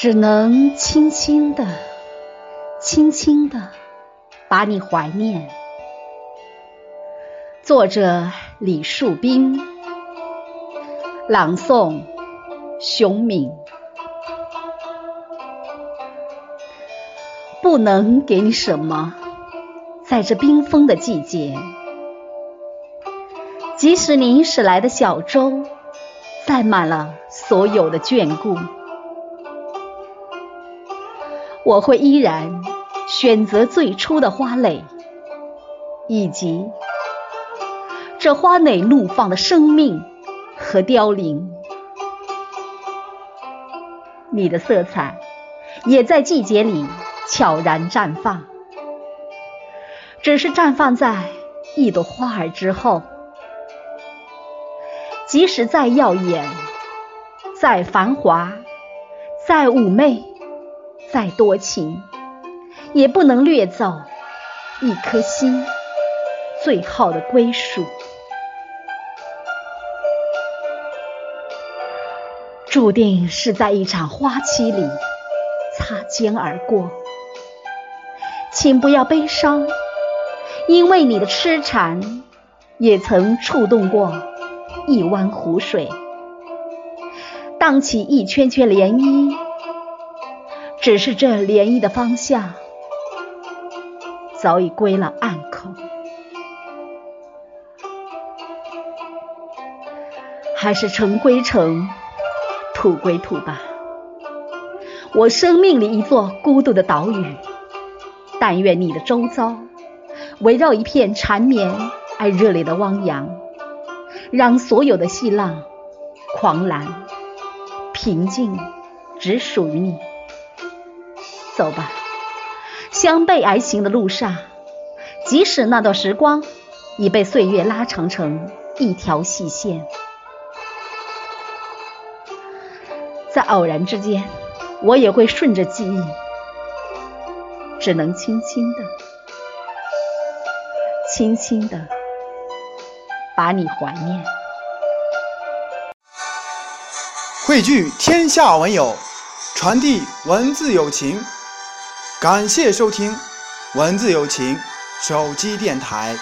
只能轻轻的、轻轻的把你怀念。作者：李树斌，朗诵：熊敏。不能给你什么，在这冰封的季节。即使你驶来的小舟载满了所有的眷顾，我会依然选择最初的花蕾，以及这花蕾怒放的生命和凋零。你的色彩也在季节里。悄然绽放，只是绽放在一朵花儿之后。即使再耀眼、再繁华、再妩媚、再多情，也不能掠走一颗心最好的归属。注定是在一场花期里擦肩而过。请不要悲伤，因为你的痴缠也曾触动过一湾湖水，荡起一圈圈涟漪。只是这涟漪的方向早已归了岸口，还是尘归尘，土归土吧。我生命里一座孤独的岛屿。但愿你的周遭围绕一片缠绵而热烈的汪洋，让所有的细浪狂澜，平静只属于你。走吧，相背而行的路上，即使那段时光已被岁月拉长成一条细线，在偶然之间，我也会顺着记忆。只能轻轻的、轻轻的把你怀念。汇聚天下文友，传递文字友情。感谢收听文字友情手机电台。